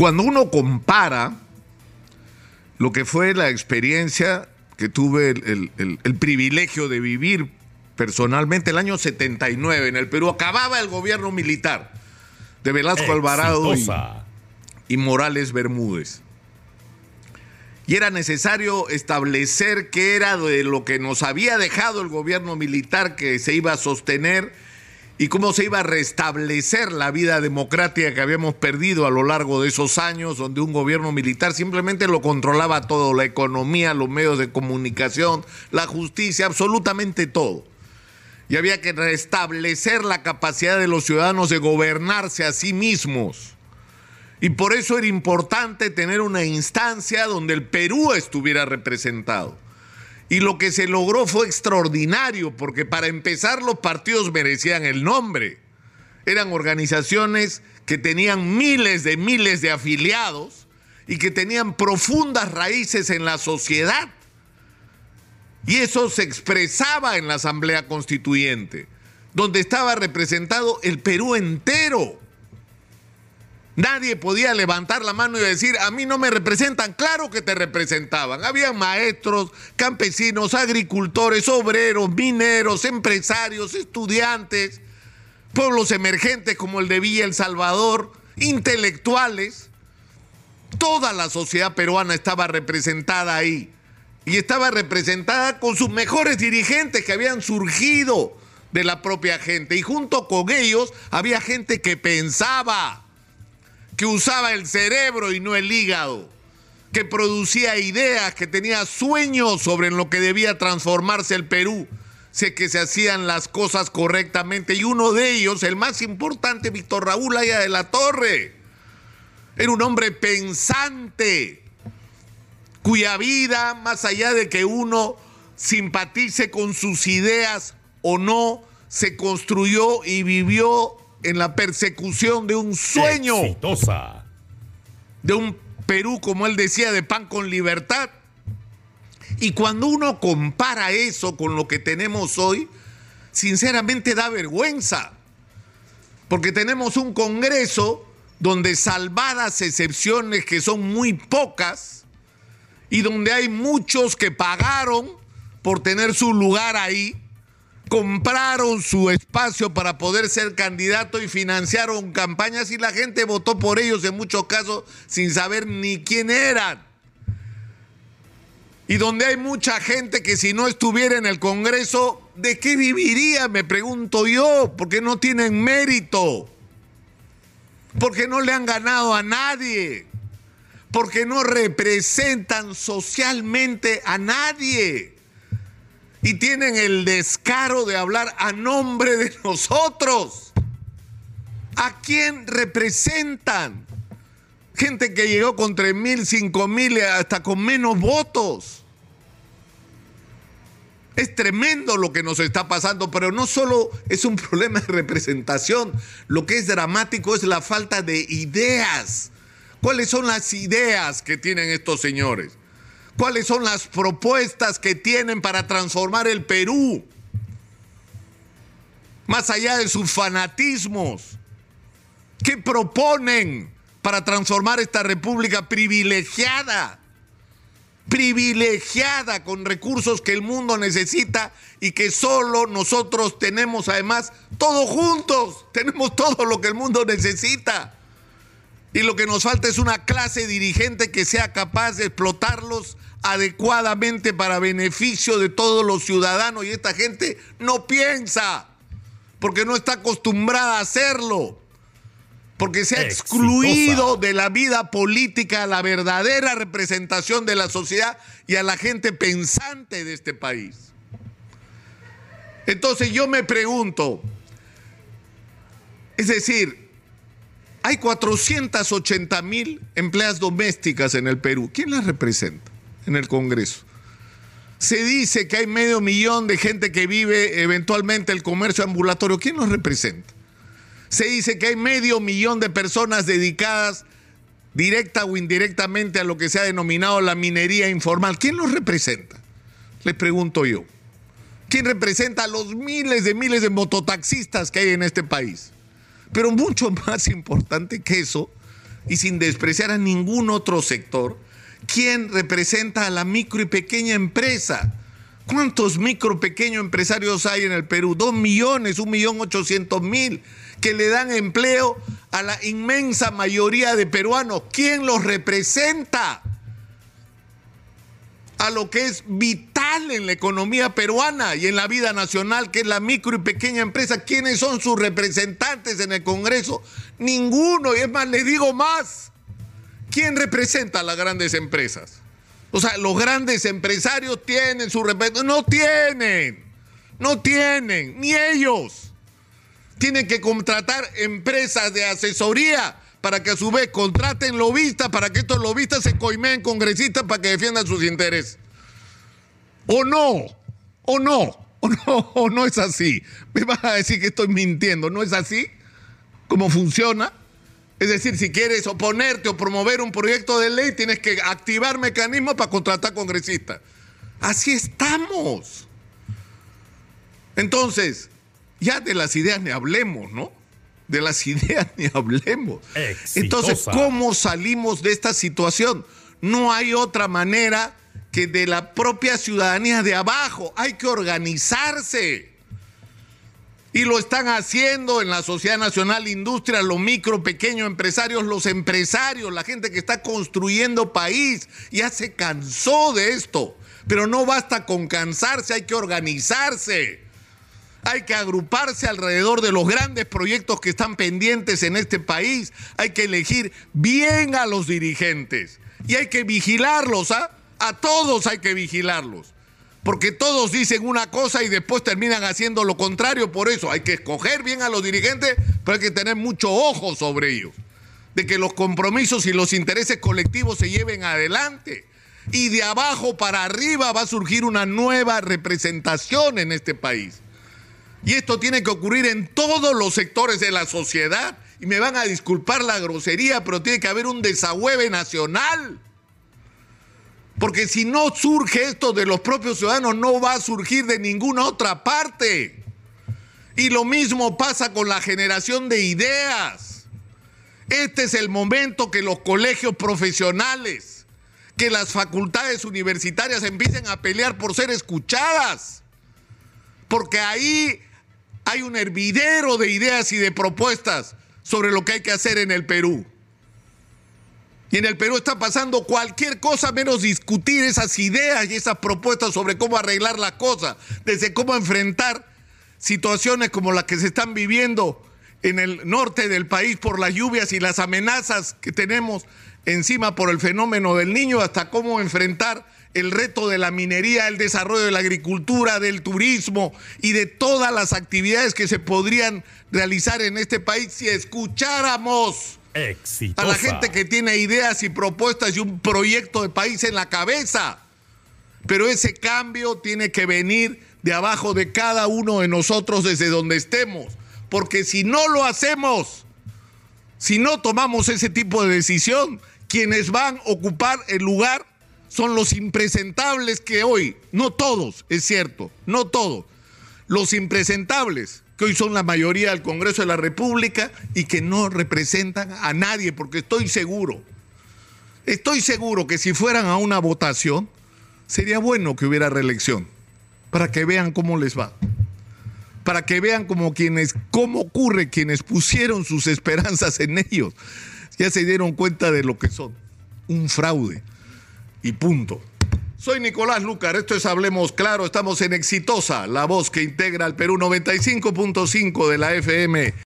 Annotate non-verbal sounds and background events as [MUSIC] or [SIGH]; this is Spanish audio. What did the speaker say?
Cuando uno compara lo que fue la experiencia que tuve el, el privilegio de vivir personalmente el año 79 en el Perú, acababa el gobierno militar de Velasco Alvarado y, y Morales Bermúdez. Y era necesario establecer qué era de lo que nos había dejado el gobierno militar que se iba a sostener y cómo se iba a restablecer la vida democrática que habíamos perdido a lo largo de esos años, donde un gobierno militar simplemente lo controlaba todo, la economía, los medios de comunicación, la justicia, absolutamente todo y había que restablecer la capacidad de los ciudadanos de gobernarse a sí mismos. Y por eso era importante tener una instancia donde el Perú estuviera representado. Y lo que se logró fue extraordinario, porque para empezar los partidos merecían el nombre. Eran organizaciones que tenían miles de miles de afiliados y que tenían profundas raíces en la sociedad y eso se expresaba en la Asamblea Constituyente, donde estaba representado el Perú entero. Nadie podía levantar la mano y decir, a mí no me representan. Claro que te representaban. Había maestros, campesinos, agricultores, obreros, mineros, empresarios, estudiantes, pueblos emergentes como el de Villa El Salvador, intelectuales. Toda la sociedad peruana estaba representada ahí y estaba representada con sus mejores dirigentes que habían surgido de la propia gente. Y junto con ellos había gente que pensaba, que usaba el cerebro y no el hígado, que producía ideas, que tenía sueños sobre lo que debía transformarse el Perú, sé que se hacían las cosas correctamente. Y uno de ellos, el más importante, Víctor Raúl Aya de la Torre, era un hombre pensante cuya vida, más allá de que uno simpatice con sus ideas o no, se construyó y vivió en la persecución de un sueño. Exitosa. De un Perú, como él decía, de pan con libertad. Y cuando uno compara eso con lo que tenemos hoy, sinceramente da vergüenza. Porque tenemos un Congreso donde salvadas excepciones, que son muy pocas, y donde hay muchos que pagaron por tener su lugar ahí, compraron su espacio para poder ser candidato y financiaron campañas y la gente votó por ellos en muchos casos sin saber ni quién eran. Y donde hay mucha gente que si no estuviera en el Congreso, ¿de qué viviría? Me pregunto yo, porque no tienen mérito, porque no le han ganado a nadie porque no representan socialmente a nadie. Y tienen el descaro de hablar a nombre de nosotros. ¿A quién representan? Gente que llegó con tres mil, cinco mil, hasta con menos votos. Es tremendo lo que nos está pasando, pero no solo es un problema de representación, lo que es dramático es la falta de ideas ¿Cuáles son las ideas que tienen estos señores? ¿Cuáles son las propuestas que tienen para transformar el Perú? Más allá de sus fanatismos. ¿Qué proponen para transformar esta república privilegiada? Privilegiada con recursos que el mundo necesita y que solo nosotros tenemos además todos juntos. Tenemos todo lo que el mundo necesita. Y lo que nos falta es una clase dirigente que sea capaz de explotarlos adecuadamente para beneficio de todos los ciudadanos. Y esta gente no piensa, porque no está acostumbrada a hacerlo, porque se ha excluido de la vida política la verdadera representación de la sociedad y a la gente pensante de este país. Entonces yo me pregunto, es decir, hay 480 mil empleadas domésticas en el Perú. ¿Quién las representa en el Congreso? Se dice que hay medio millón de gente que vive eventualmente el comercio ambulatorio. ¿Quién los representa? Se dice que hay medio millón de personas dedicadas directa o indirectamente a lo que se ha denominado la minería informal. ¿Quién los representa? Les pregunto yo. ¿Quién representa a los miles de miles de mototaxistas que hay en este país? Pero mucho [LAUGHS] más importante que eso y sin despreciar a ningún otro sector, ¿quién representa a la micro y pequeña empresa? ¿Cuántos micro pequeños empresarios hay en el Perú? Dos millones, un millón ochocientos mil, que le dan empleo a la inmensa mayoría de peruanos. ¿Quién los representa? A lo que es vital en la economía peruana y en la vida nacional, que es la micro y pequeña empresa. ¿Quiénes son sus representantes en el Congreso? Ninguno. Y es más, le digo más. ¿Quién representa a las grandes empresas? O sea, los grandes empresarios tienen su representación. No tienen. No tienen. Ni ellos. Tienen que contratar empresas de asesoría para que a su vez contraten lobistas, para que estos lobistas se coimeen congresistas para que defiendan sus intereses. ¿O no? ¿O no? ¿O no? [LAUGHS] ¿O no es así? Me van a decir que estoy mintiendo. ¿No es así? ¿Cómo funciona? Es decir, si quieres oponerte o promover un proyecto de ley, tienes que activar mecanismos para contratar congresistas. Así estamos. Entonces, ya de las ideas ni hablemos, ¿no? De las [LAUGHS] ideas ni hablemos. Exitosa. Entonces, ¿cómo salimos de esta situación? No hay otra manera que de la propia ciudadanía de abajo. Hay que organizarse. Y lo están haciendo en la Sociedad Nacional Industria, los micro, pequeños empresarios, los empresarios, la gente que está construyendo país. Ya se cansó de esto. Pero no basta con cansarse, hay que organizarse. Hay que agruparse alrededor de los grandes proyectos que están pendientes en este país. Hay que elegir bien a los dirigentes. Y hay que vigilarlos, ¿ah? A todos hay que vigilarlos. Porque todos dicen una cosa y después terminan haciendo lo contrario. Por eso hay que escoger bien a los dirigentes, pero hay que tener mucho ojo sobre ellos. De que los compromisos y los intereses colectivos se lleven adelante. Y de abajo para arriba va a surgir una nueva representación en este país. Y esto tiene que ocurrir en todos los sectores de la sociedad. Y me van a disculpar la grosería, pero tiene que haber un desahueve nacional. Porque si no surge esto de los propios ciudadanos, no va a surgir de ninguna otra parte. Y lo mismo pasa con la generación de ideas. Este es el momento que los colegios profesionales, que las facultades universitarias empiecen a pelear por ser escuchadas. Porque ahí hay un hervidero de ideas y de propuestas sobre lo que hay que hacer en el Perú. Y en el Perú está pasando cualquier cosa menos discutir esas ideas y esas propuestas sobre cómo arreglar las cosas, desde cómo enfrentar situaciones como las que se están viviendo en el norte del país por las lluvias y las amenazas que tenemos encima por el fenómeno del niño, hasta cómo enfrentar el reto de la minería, el desarrollo de la agricultura, del turismo y de todas las actividades que se podrían realizar en este país si escucháramos Exitosa. a la gente que tiene ideas y propuestas y un proyecto de país en la cabeza. Pero ese cambio tiene que venir de abajo de cada uno de nosotros desde donde estemos. Porque si no lo hacemos, si no tomamos ese tipo de decisión, quienes van a ocupar el lugar son los impresentables que hoy, no todos, es cierto, no todos, los impresentables que hoy son la mayoría del Congreso de la República y que no representan a nadie, porque estoy seguro, estoy seguro que si fueran a una votación, sería bueno que hubiera reelección, para que vean cómo les va, para que vean cómo quienes, cómo ocurre quienes pusieron sus esperanzas en ellos, ya se dieron cuenta de lo que son, un fraude, y punto. Soy Nicolás Lucar, esto es Hablemos Claro, estamos en Exitosa, la voz que integra al Perú 95.5 de la FM